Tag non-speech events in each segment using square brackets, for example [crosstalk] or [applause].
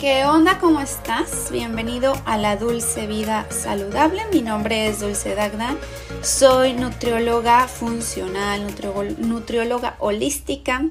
¿Qué onda? ¿Cómo estás? Bienvenido a la Dulce Vida Saludable. Mi nombre es Dulce Dagda. Soy nutrióloga funcional, nutrióloga holística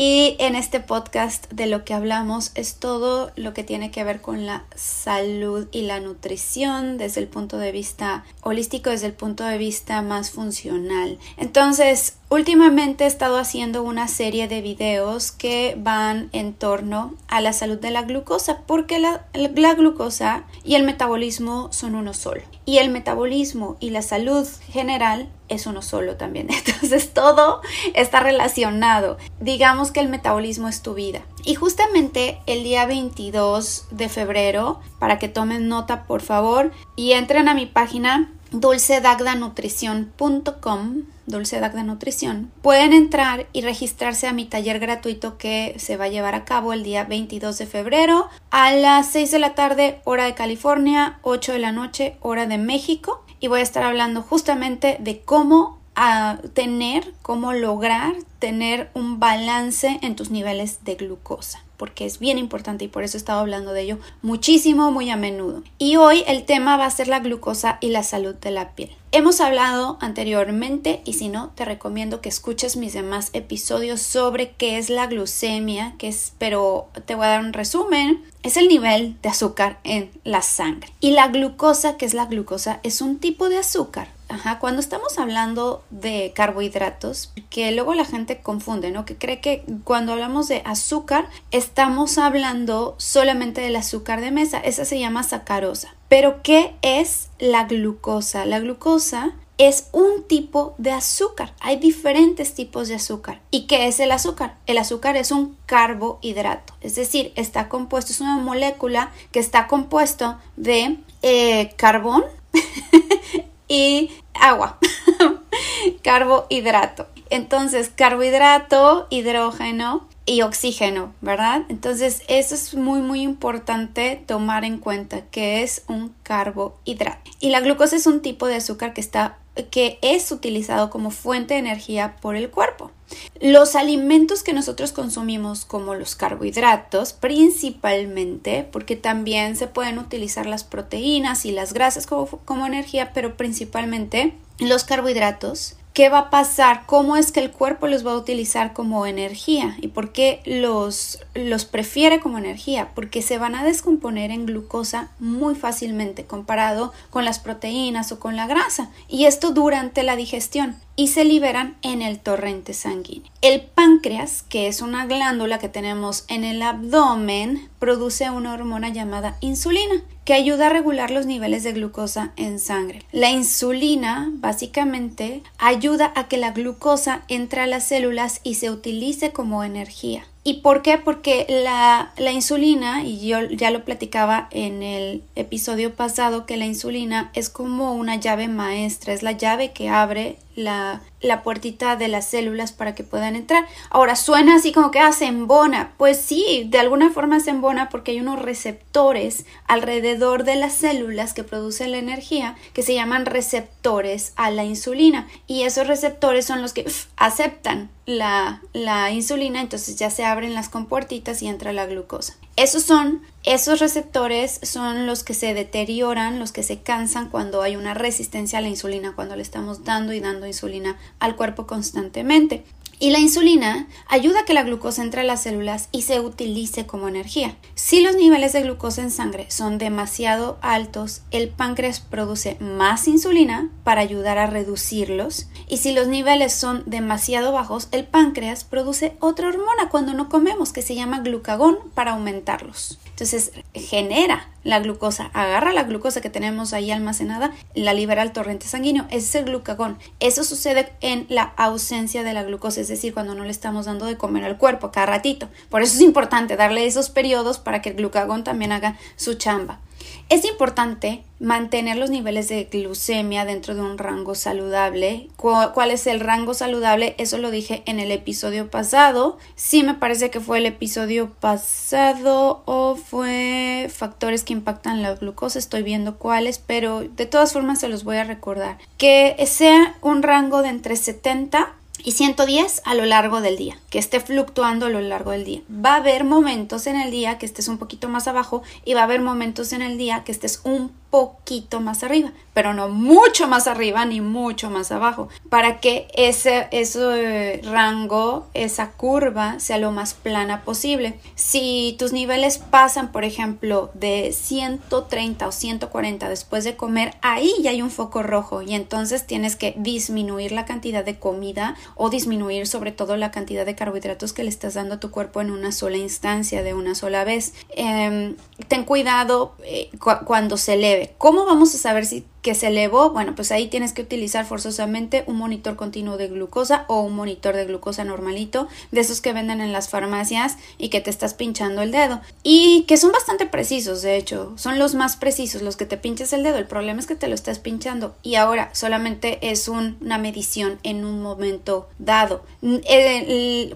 y en este podcast de lo que hablamos es todo lo que tiene que ver con la salud y la nutrición desde el punto de vista holístico, desde el punto de vista más funcional. Entonces, últimamente he estado haciendo una serie de videos que van en torno a la salud de la glucosa, porque la, la glucosa y el metabolismo son uno solo. Y el metabolismo y la salud general es uno solo también. [laughs] Entonces todo está relacionado. Digamos que el metabolismo es tu vida. Y justamente el día 22 de febrero, para que tomen nota por favor y entren a mi página dulcedagdanutrición.com Dulce Nutrición, pueden entrar y registrarse a mi taller gratuito que se va a llevar a cabo el día 22 de febrero a las 6 de la tarde hora de California, 8 de la noche hora de México. Y voy a estar hablando justamente de cómo a tener, cómo lograr tener un balance en tus niveles de glucosa porque es bien importante y por eso he estado hablando de ello muchísimo, muy a menudo. Y hoy el tema va a ser la glucosa y la salud de la piel. Hemos hablado anteriormente y si no, te recomiendo que escuches mis demás episodios sobre qué es la glucemia, que es, pero te voy a dar un resumen. Es el nivel de azúcar en la sangre. Y la glucosa, que es la glucosa, es un tipo de azúcar Ajá, cuando estamos hablando de carbohidratos, que luego la gente confunde, ¿no? Que cree que cuando hablamos de azúcar estamos hablando solamente del azúcar de mesa, esa se llama sacarosa. Pero ¿qué es la glucosa? La glucosa es un tipo de azúcar. Hay diferentes tipos de azúcar. ¿Y qué es el azúcar? El azúcar es un carbohidrato, es decir, está compuesto, es una molécula que está compuesto de eh, carbón, [laughs] y agua, [laughs] carbohidrato. Entonces, carbohidrato, hidrógeno y oxígeno, ¿verdad? Entonces, eso es muy, muy importante tomar en cuenta que es un carbohidrato. Y la glucosa es un tipo de azúcar que está que es utilizado como fuente de energía por el cuerpo. Los alimentos que nosotros consumimos como los carbohidratos principalmente, porque también se pueden utilizar las proteínas y las grasas como, energía, pero principalmente los carbohidratos qué va a pasar, cómo es que el cuerpo los va a utilizar como energía y por qué los, los prefiere como energía, porque se van a descomponer en glucosa muy fácilmente comparado con las proteínas o con la grasa. Y esto durante la digestión y se liberan en el torrente sanguíneo. El páncreas, que es una glándula que tenemos en el abdomen, produce una hormona llamada insulina que ayuda a regular los niveles de glucosa en sangre. La insulina básicamente ayuda a que la glucosa entre a las células y se utilice como energía. ¿Y por qué? Porque la, la, insulina, y yo ya lo platicaba en el episodio pasado, que la insulina es como una llave maestra, es la llave que abre la, la puertita de las células para que puedan entrar. Ahora suena así como que ah, embona. Pues sí, de alguna forma se embona porque hay unos receptores alrededor de las células que producen la energía que se llaman receptores a la insulina. Y esos receptores son los que aceptan la, la insulina, entonces ya se abren las compuertitas y entra la glucosa. Esos son, esos receptores son los que se deterioran, los que se cansan cuando hay una resistencia a la insulina, cuando le estamos dando y dando insulina al cuerpo constantemente. Y la insulina ayuda a que la glucosa entre a las células y se utilice como energía. Si los niveles de glucosa en sangre son demasiado altos, el páncreas produce más insulina para ayudar a reducirlos. Y si los niveles son demasiado bajos, el páncreas produce otra hormona cuando no comemos que se llama glucagón para aumentarlos. Entonces genera la glucosa, agarra la glucosa que tenemos ahí almacenada, la libera al torrente sanguíneo, ese es el glucagón. Eso sucede en la ausencia de la glucosa, es decir, cuando no le estamos dando de comer al cuerpo cada ratito. Por eso es importante darle esos periodos para que el glucagón también haga su chamba. Es importante mantener los niveles de glucemia dentro de un rango saludable. ¿Cuál es el rango saludable? Eso lo dije en el episodio pasado. Sí me parece que fue el episodio pasado o fue factores que impactan la glucosa. Estoy viendo cuáles, pero de todas formas se los voy a recordar. Que sea un rango de entre 70 y 110 a lo largo del día, que esté fluctuando a lo largo del día. Va a haber momentos en el día que estés un poquito más abajo y va a haber momentos en el día que estés un poquito más arriba, pero no mucho más arriba ni mucho más abajo, para que ese, ese rango, esa curva sea lo más plana posible. Si tus niveles pasan, por ejemplo, de 130 o 140 después de comer, ahí ya hay un foco rojo y entonces tienes que disminuir la cantidad de comida o disminuir sobre todo la cantidad de carbohidratos que le estás dando a tu cuerpo en una sola instancia, de una sola vez. Em, ten cuidado eh, cuando se eleve. ¿Cómo vamos a saber si que se elevó, bueno, pues ahí tienes que utilizar forzosamente un monitor continuo de glucosa o un monitor de glucosa normalito, de esos que venden en las farmacias y que te estás pinchando el dedo. Y que son bastante precisos, de hecho, son los más precisos los que te pinches el dedo. El problema es que te lo estás pinchando y ahora solamente es una medición en un momento dado.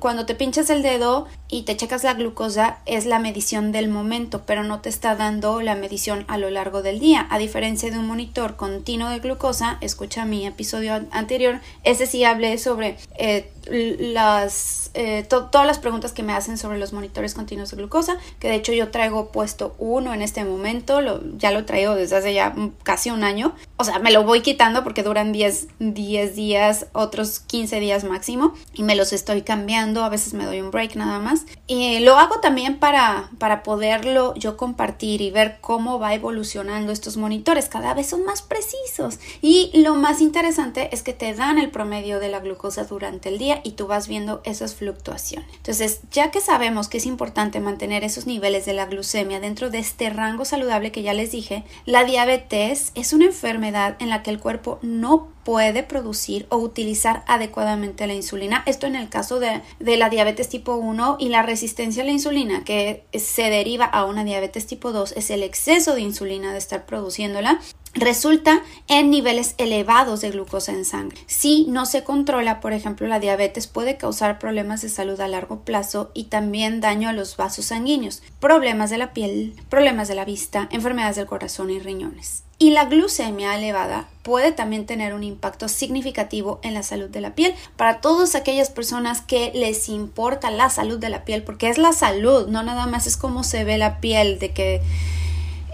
Cuando te pinchas el dedo y te checas la glucosa es la medición del momento, pero no te está dando la medición a lo largo del día, a diferencia de un monitor continuo de glucosa, escucha mi episodio anterior, ese sí hablé sobre eh, las eh, todas las preguntas que me hacen sobre los monitores continuos de glucosa, que de hecho yo traigo puesto uno en este momento, lo, ya lo traigo desde hace ya casi un año, o sea, me lo voy quitando porque duran 10, 10 días, otros 15 días máximo, y me los estoy cambiando, a veces me doy un break nada más, y lo hago también para, para poderlo yo compartir y ver cómo va evolucionando estos monitores, cada vez son más precisos, y lo más interesante es que te dan el promedio de la glucosa durante el día, y tú vas viendo esas fluctuaciones. Entonces, ya que sabemos que es importante mantener esos niveles de la glucemia dentro de este rango saludable que ya les dije, la diabetes es una enfermedad en la que el cuerpo no puede producir o utilizar adecuadamente la insulina. Esto en el caso de, de, la diabetes tipo 1 y la resistencia a la insulina que se deriva a una diabetes tipo 2 es el exceso de insulina de estar produciéndola resulta en niveles elevados de glucosa en sangre. Si no se controla, por ejemplo, la diabetes puede causar problemas de salud a largo plazo y también daño a los vasos sanguíneos, problemas de la piel, problemas de la vista, enfermedades del corazón y riñones. Y la glucemia elevada puede también tener un impacto significativo en la salud de la piel. Para todas aquellas personas que les importa la salud de la piel, porque es la salud, no nada más es cómo se ve la piel, de que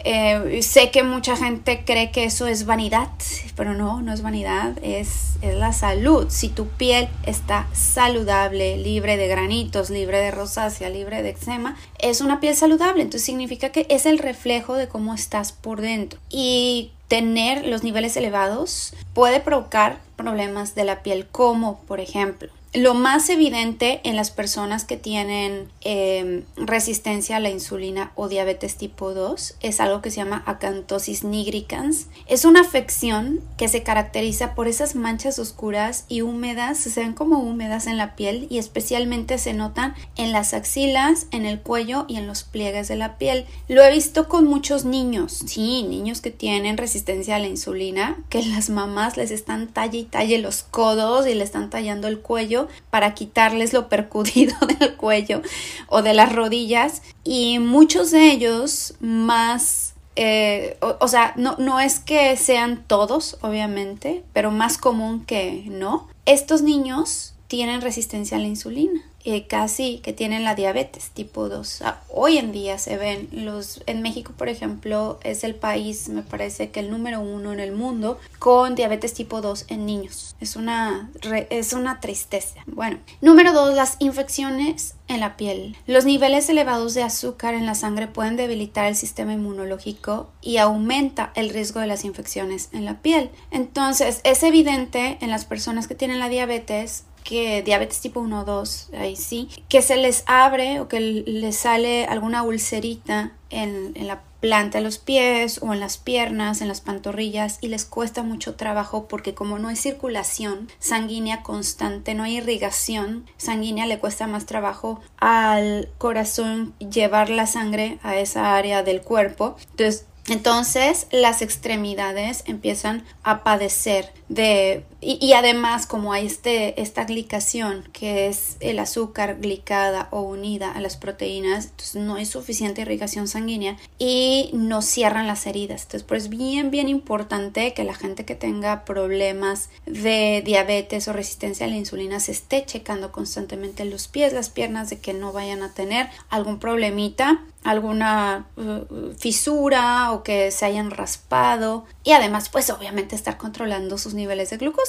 eh, sé que mucha gente cree que eso es vanidad, pero no, no es vanidad, es, es la salud. Si tu piel está saludable, libre de granitos, libre de rosácea, libre de eczema, es una piel saludable. Entonces significa que es el reflejo de cómo estás por dentro. Y tener los niveles elevados puede provocar problemas de la piel, como por ejemplo lo más evidente en las personas que tienen em, resistencia a la insulina o diabetes tipo 2 es algo que se llama acantosis nigricans. Es una afección que se caracteriza por esas manchas oscuras y húmedas, se ven como húmedas en la piel y especialmente se notan en las axilas, en el cuello y en los pliegues de la piel. Lo he visto con muchos niños, sí, niños que tienen resistencia a la insulina, que las mamás les están talle y talle los codos y le están tallando el cuello para quitarles lo percudido [laughs] del cuello o de las rodillas y muchos de ellos más eh, o, sea, no, no es que sean todos, obviamente, pero más común que no. Estos niños tienen resistencia a la insulina. Eh, casi que tienen la diabetes tipo 2. Ah, hoy en día se ven los en México, por ejemplo, es el país, me parece que el número uno en el mundo con diabetes tipo 2 en niños. Es una es una tristeza. Bueno, número 2, las infecciones en la piel. Los niveles elevados de azúcar en la sangre pueden debilitar el sistema inmunológico y aumenta el riesgo de las infecciones en la piel. Entonces, es evidente en las personas que tienen la diabetes que diabetes tipo 1 o 2, ahí sí, que se les abre o que les sale alguna ulcerita en, en, la planta de los pies o en las piernas, en las pantorrillas y les cuesta mucho trabajo porque como no hay circulación sanguínea constante, no hay irrigación sanguínea, le cuesta más trabajo al corazón llevar la sangre a esa área del cuerpo. Entonces Entonces las extremidades empiezan a padecer de y, además como hay este, esta glicación que es el azúcar glicada o unida a las proteínas, entonces no hay suficiente irrigación sanguínea y no cierran las heridas. Entonces pues bien bien importante que la gente que tenga problemas de diabetes o resistencia a la insulina se esté checando constantemente los pies, las piernas de que no vayan a tener algún problemita alguna uh, fisura o que se hayan raspado y además pues obviamente estar controlando sus niveles de glucosa.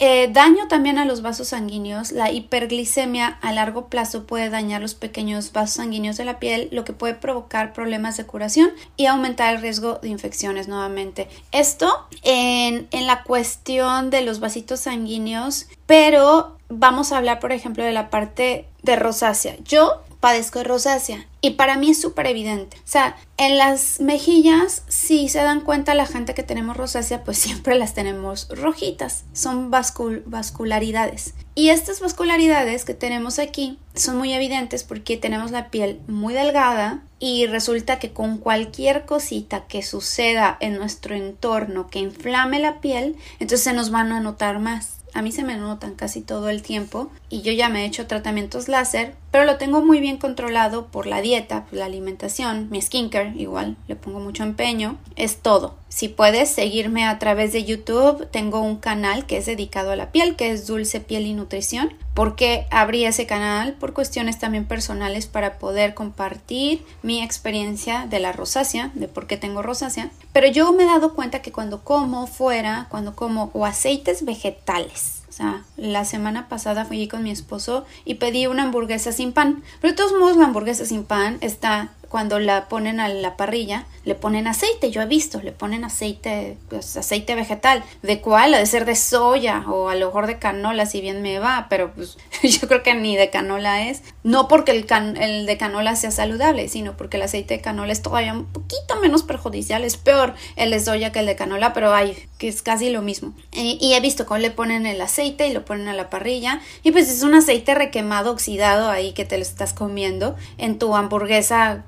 Eh, daño también a los vasos sanguíneos. La hiperglicemia a largo plazo puede dañar los pequeños vasos sanguíneos de la piel, lo que puede provocar problemas de curación y aumentar el riesgo de infecciones nuevamente. Esto en, en la cuestión de los vasitos sanguíneos, pero vamos a hablar por ejemplo de la parte de rosácea. Yo padezco de rosácea y para mí es súper evidente. O sea, en las mejillas, si se dan cuenta la gente que tenemos rosácea, pues [laughs] siempre las tenemos rojitas. Son vascularidades. Y estas vascularidades que tenemos aquí son muy evidentes porque tenemos la piel muy delgada y resulta que con cualquier cosita que suceda en nuestro entorno que inflame la piel, entonces se nos van a notar más. A mí se me notan casi todo el tiempo y yo ya me he hecho tratamientos láser, pero lo tengo muy bien controlado por la dieta, la alimentación, mi skincare, igual le pongo mucho empeño, es todo. Si puedes seguirme a través de YouTube, tengo un canal que es dedicado a la piel, que es Dulce Piel y Nutrición. porque abrí ese canal? Por cuestiones también personales para poder compartir mi experiencia de la rosácea, de por qué tengo rosácea. Pero yo me he dado cuenta que cuando como fuera, cuando como o aceites vegetales, sea, la semana pasada fui con mi esposo y pedí una hamburguesa sin pan. Pero de todos modos la hamburguesa sin pan está cuando la ponen a la parrilla, le ponen aceite, yo he visto, le ponen aceite, pues aceite vegetal, ¿de cuál? Ha de ser de soya o a lo mejor de canola, si bien me va, pero pues [laughs] yo creo que ni de canola es, no porque el, el de canola sea saludable, sino porque el aceite de canola es todavía un poquito menos perjudicial, es peor el de soya que el de canola, pero hay, que es casi lo mismo. y he visto cómo le ponen el aceite y lo ponen a la parrilla, y pues es un aceite requemado, oxidado ahí que te lo estás comiendo en tu hamburguesa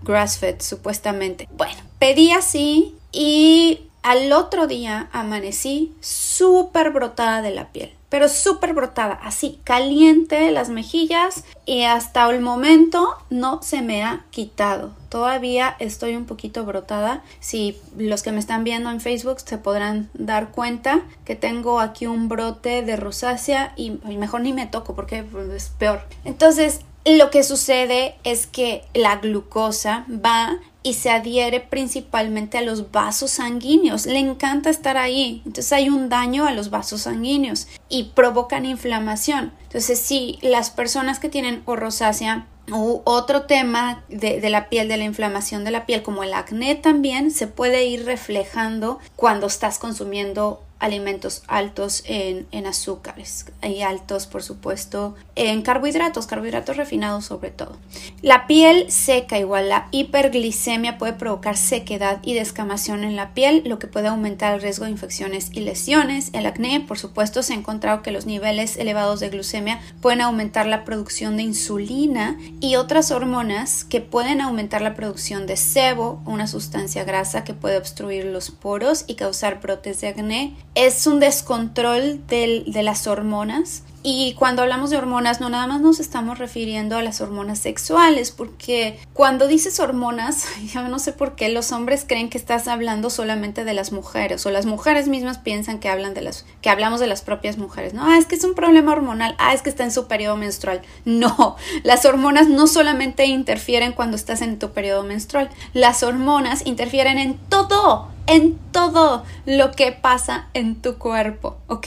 supuestamente. Bueno, pedí así y al otro día amanecí súper brotada de la piel, pero súper brotada, así, caliente las mejillas y hasta el momento no se me ha quitado. Todavía estoy un poquito brotada. Si los que me están viendo en Facebook se podrán dar cuenta que tengo aquí un brote de rosácea y mejor ni me toco porque es peor. Entonces, lo que sucede es que la glucosa va y se adhiere principalmente a los vasos sanguíneos. Le encanta estar ahí. Entonces hay un daño a los vasos sanguíneos y provocan inflamación. Entonces, si las personas que tienen rosácea u otro tema de, de, la piel, de la inflamación de la piel, como el acné también, se puede ir reflejando cuando estás consumiendo alimentos altos en, en, azúcares y altos, por supuesto, en carbohidratos, carbohidratos refinados sobre todo. La piel seca, igual la hiperglicemia puede provocar sequedad y descamación en la piel, lo que puede aumentar el riesgo de infecciones y lesiones. El acné, por supuesto, se ha encontrado que los niveles elevados de glucemia pueden aumentar la producción de insulina y otras hormonas que pueden aumentar la producción de sebo, una sustancia grasa que puede obstruir los poros y causar brotes de acné es un descontrol de las hormonas. Y cuando hablamos de hormonas, no nada más nos estamos refiriendo a las hormonas sexuales, porque cuando dices hormonas, [laughs] yo no sé por qué los hombres creen que estás hablando solamente de las mujeres, o las mujeres mismas piensan que hablan de las, que hablamos de las propias mujeres, ¿no? Ah, es que es un problema hormonal, ah, es que está en su periodo menstrual. No, [laughs] las hormonas no solamente interfieren cuando estás en tu periodo menstrual, las hormonas interfieren en todo en todo lo que pasa en tu cuerpo, ¿ok?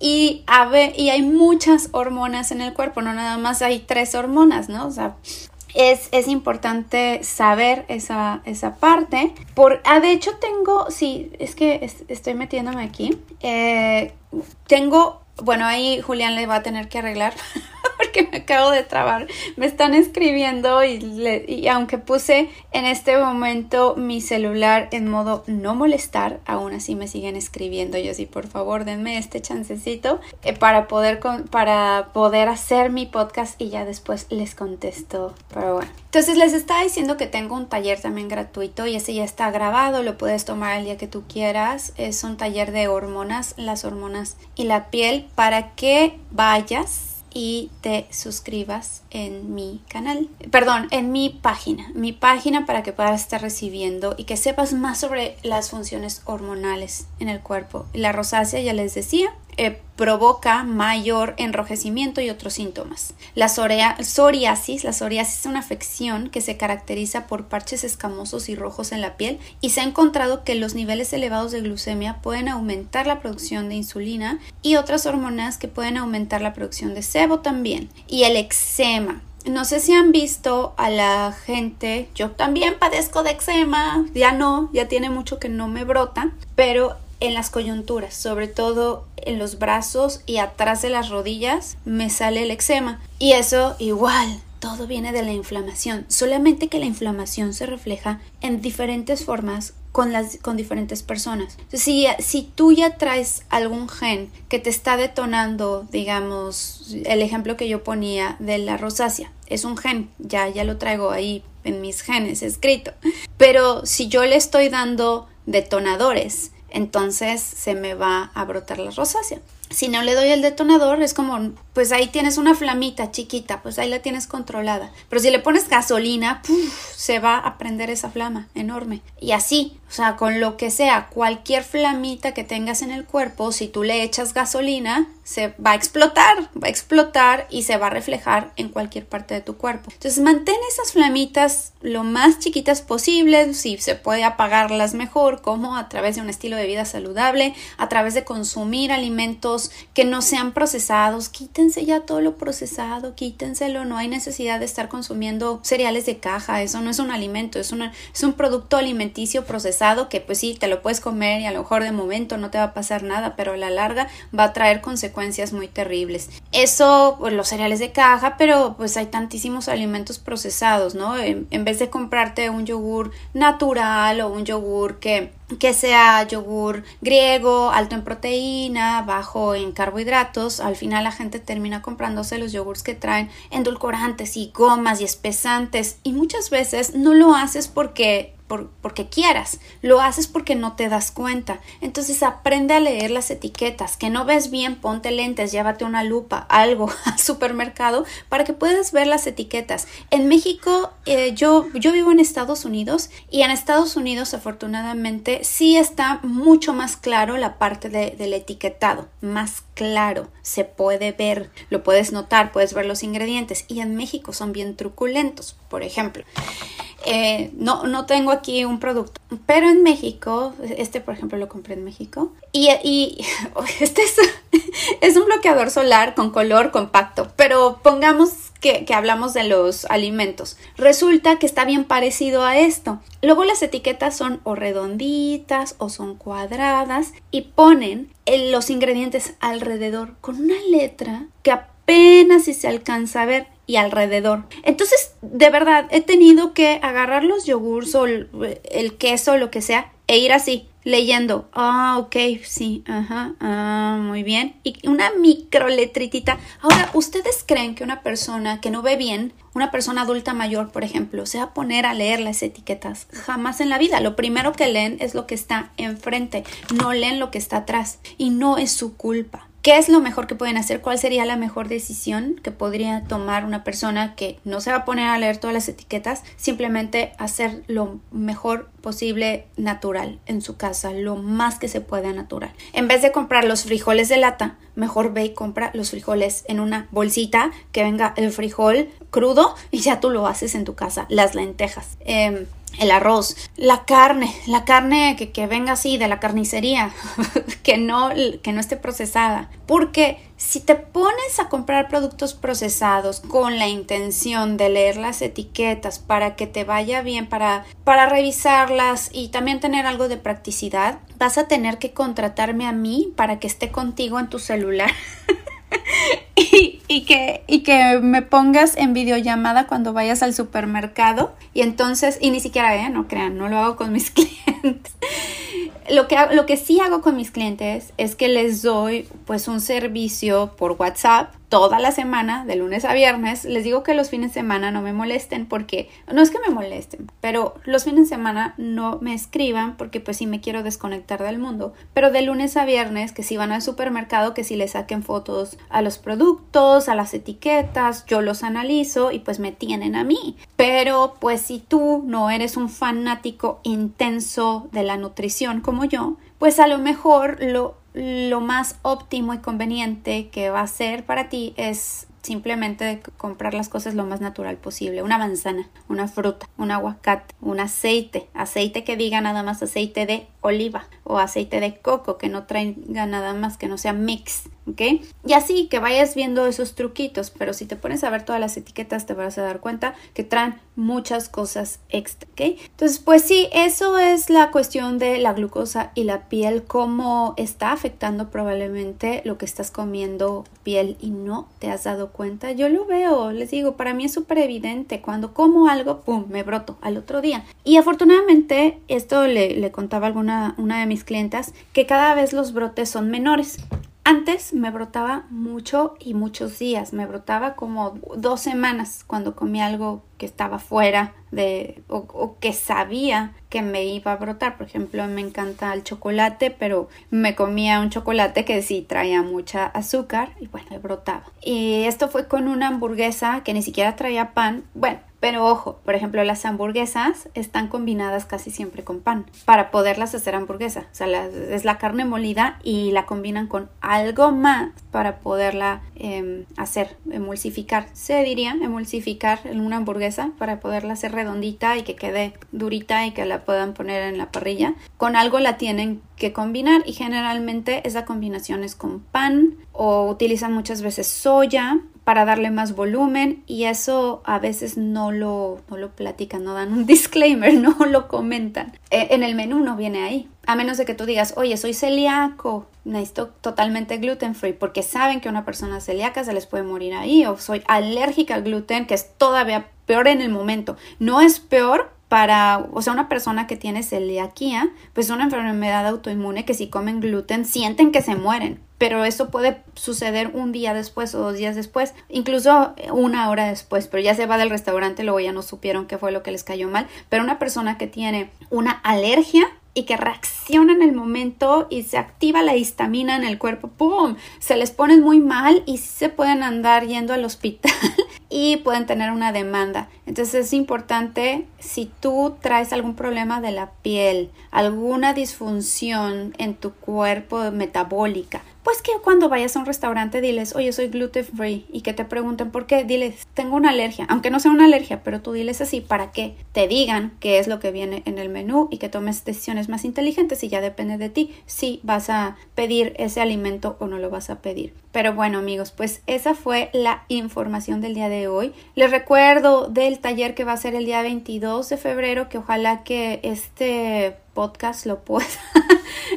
Y, a ver, y hay muchas hormonas en el cuerpo, no nada más hay tres hormonas, ¿no? O sea, es, es, importante saber esa, esa parte. Por, ah, de hecho tengo, sí, es que estoy metiéndome aquí. Eh, tengo, bueno, ahí Julián le va a tener que arreglar [laughs] que me acabo de trabar. Me están escribiendo y, aunque puse en este momento mi celular en modo no molestar, aún así me siguen escribiendo. Yo sí, por favor, denme este chancecito eh, para, poder para poder hacer mi podcast y ya después les contesto. Pero bueno. Entonces les estaba diciendo que tengo un taller también gratuito y ese ya está grabado, lo puedes tomar el día que tú quieras. Es un taller de hormonas, las hormonas y la piel para que vayas y te suscribas en mi canal, perdón, en mi página, mi página para que puedas estar recibiendo y que sepas más sobre las funciones hormonales en el cuerpo. La rosácea, ya les decía, eh, provoca mayor enrojecimiento y otros síntomas. La psoriasis, la psoriasis es una afección que se caracteriza por parches escamosos y rojos en la piel y se ha encontrado que los niveles elevados de glucemia pueden aumentar la producción de insulina y otras hormonas que pueden aumentar la producción de sebo también. Y el eczema, no sé si han visto a la gente, yo también padezco de eczema, ya no, ya tiene mucho que no me brota, pero en las coyunturas, sobre todo en los brazos y atrás de las rodillas, me sale el eczema. Y eso igual, todo viene de la inflamación, solamente que la inflamación se refleja en diferentes formas con, las, con diferentes personas. Si, si tú ya traes algún gen que te está detonando, digamos, el ejemplo que yo ponía de la rosácea, es un gen, ya, ya lo traigo ahí en mis genes escrito. Pero si yo le estoy dando detonadores entonces se me va a brotar la rosácea. Si no le doy el detonador, es como, pues ahí tienes una flamita chiquita, pues ahí la tienes controlada. Pero si le pones gasolina, se va a prender esa flama enorme. Y así, o sea, con lo que sea, cualquier flamita que tengas en el cuerpo, si tú le echas gasolina, se va a explotar, va a explotar y se va a reflejar en cualquier parte de tu cuerpo. Entonces mantén esas flamitas lo más chiquitas posibles, si se puede apagarlas mejor, como a través de un estilo de vida saludable, a través de consumir alimentos que no sean procesados, quítense ya todo lo procesado, quítenselo, no hay necesidad de estar consumiendo cereales de caja, eso no es un alimento, es, es un producto alimenticio procesado que pues sí, te lo puedes comer y a lo mejor de momento no te va a pasar nada, pero a la larga va a traer consecuencias muy terribles. Eso, pues los cereales de caja, pero pues hay tantísimos alimentos procesados, ¿no? En, vez de comprarte un yogur natural o un yogur que que sea yogur griego, alto en proteína, bajo en carbohidratos, al final la gente termina comprándose los yogures que traen endulcorantes y gomas y espesantes y muchas veces no lo haces porque porque quieras, lo haces porque no te das cuenta. Entonces aprende a leer las etiquetas, que no ves bien, ponte lentes, llévate una lupa, algo [laughs] al supermercado para que puedas ver las etiquetas. En México, eh, yo, yo vivo en Estados Unidos y en Estados Unidos afortunadamente sí está mucho más claro la parte del etiquetado, más claro, se puede ver, lo puedes notar, puedes ver los ingredientes y en México son bien truculentos, por ejemplo. Eh, no, no tengo aquí un producto, pero en México, este por ejemplo lo compré en México, y, y [laughs] este es, [laughs] es, un bloqueador solar con color compacto, pero pongamos que, hablamos de los alimentos. Resulta que está bien parecido a esto. Luego las etiquetas son o redonditas o son cuadradas y ponen los ingredientes alrededor con una letra que apenas si se alcanza a ver y alrededor. Entonces, de verdad, he tenido que agarrar los yogurts o el, queso o lo que sea e ir así, leyendo. Ah, ok, sí, ajá, ah, muy bien. Y una micro letritita. Ahora, ¿ustedes creen que una persona que no ve bien, una persona adulta mayor, por ejemplo, se va a poner a leer las etiquetas? Jamás en la vida. Lo primero que leen es lo que está enfrente, no leen lo que está atrás. Y no es su culpa. ¿Qué es lo mejor que pueden hacer? ¿Cuál sería la mejor decisión que podría tomar una persona que no se va a poner a leer todas las etiquetas? Simplemente hacer lo mejor posible natural en su casa, lo más que se pueda natural. En vez de comprar los frijoles de lata, mejor ve y compra los frijoles en una bolsita que venga el frijol crudo y ya tú lo haces en tu casa. Las lentejas. Em, el arroz, la carne, la carne que, que venga así de la carnicería, [laughs] que, no, que no esté procesada. Porque si te pones a comprar productos procesados con la intención de leer las etiquetas para que te vaya bien, para, para revisarlas y también tener algo de practicidad, vas a tener que contratarme a mí para que esté contigo en tu celular. [laughs] y, que, y que me pongas en videollamada cuando vayas al supermercado y entonces, y ni siquiera, ¿eh? no crean, no lo hago con mis [laughs] clientes. Lo que, lo que sí hago con mis clientes es que les doy pues un servicio por WhatsApp toda la semana, de lunes a viernes. Les digo que los fines de semana no me molesten porque, no es que me molesten, pero los fines de semana no me escriban porque pues sí me quiero desconectar del mundo. Pero de lunes a viernes, que si van al supermercado, que si le saquen fotos a los productos, a las etiquetas, yo los analizo y pues me tienen a mí. Pero pues si tú no eres un fanático intenso de la nutrición como yo, pues a lo mejor lo lo más óptimo y conveniente que va a ser para ti es simplemente comprar las cosas lo más natural posible. Una manzana, una fruta, un aguacate, un aceite, aceite que diga nada más aceite de oliva o aceite de coco que no traiga nada más que no sea mix, ¿ok? Y así que vayas viendo esos truquitos, pero si te pones a ver todas las etiquetas te vas a dar cuenta que traen muchas cosas extra, ¿ok? Entonces, pues sí, eso es la cuestión de la glucosa y la piel, cómo está afectando probablemente lo que estás comiendo piel y no te has dado cuenta. Yo lo veo, les digo, para mí es súper evidente, cuando como algo, ¡pum!, me broto al otro día. Y afortunadamente, esto le, le contaba alguna una de mis clientas, que cada vez los brotes son menores. Antes me brotaba mucho y muchos días, me brotaba como dos semanas cuando comía algo que estaba fuera de o, que sabía que me iba a brotar. Por ejemplo, me encanta el chocolate, pero me comía un chocolate que sí traía mucha azúcar y bueno, me brotaba. Y esto fue con una hamburguesa que ni siquiera traía pan. Bueno, pero ojo, por ejemplo, las hamburguesas están combinadas casi siempre con pan para poderlas hacer hamburguesa. O sea, es la carne molida y la combinan con algo más para poderla em, hacer, emulsificar. Se diría emulsificar en una hamburguesa para poderla hacer redondita y que quede durita y que la puedan poner en la parrilla. Con algo la tienen que combinar y generalmente esa combinación es con pan o utilizan muchas veces soya para darle más volumen y eso a veces no lo, no lo platican, no dan un [laughs] disclaimer, no lo comentan. E, en el menú no viene ahí. A menos de que tú digas, oye, soy celíaco, necesito totalmente gluten free, porque saben que una persona celíaca se les puede morir ahí, o soy alérgica al gluten, que es todavía peor en el momento. No es peor para, o sea, una persona que tiene celiaquía, pues una enfermedad autoinmune que si comen gluten sienten que se mueren, pero eso puede suceder un día después o dos días después, incluso una hora después, pero ya se va del restaurante, luego ya no supieron qué fue lo que les cayó mal, pero una persona que tiene una alergia y que reacciona en el momento y se activa la histamina en el cuerpo, ¡pum! Se les pone muy mal y se pueden andar yendo al hospital y pueden tener una demanda. Entonces es importante si tú traes algún problema de la piel, alguna disfunción en tu cuerpo metabólica, pues que cuando vayas a un restaurante diles, oye, soy gluten free y que te pregunten por qué, diles, tengo una alergia, aunque no sea una alergia, pero tú diles así para que te digan qué es lo que viene en el menú y que tomes decisiones más inteligentes y ya depende de ti si vas a pedir ese alimento o no lo vas a pedir. Pero bueno amigos, pues esa fue la información del día de hoy. Les recuerdo del taller que va a ser el día 22 de febrero, que ojalá que este podcast lo pueda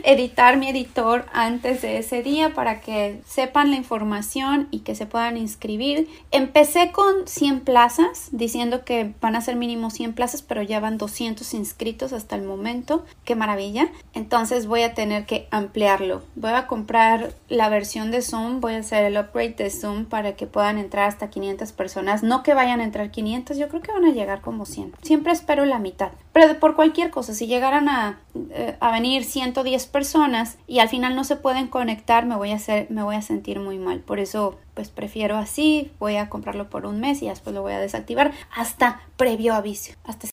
editar mi editor antes de ese día para que sepan la información y que se puedan inscribir. Empecé con 100 plazas, diciendo que van a ser mínimo 100 plazas, pero ya van 200 inscritos hasta el momento. Qué maravilla. Entonces voy a tener que ampliarlo. Voy a comprar la versión de Zoom, voy a hacer el upgrade de Zoom para que puedan entrar hasta 500 personas. No que vayan a entrar 500, yo creo que van a llegar como 100. Siempre espero la mitad. Pero por cualquier cosa, si llegaran a, eh, a venir 110 personas y al final no se pueden conectar, me voy a hacer, me voy a sentir muy mal. Por eso, pues prefiero así, voy a comprarlo por un mes y después lo voy a desactivar hasta previo aviso. Hasta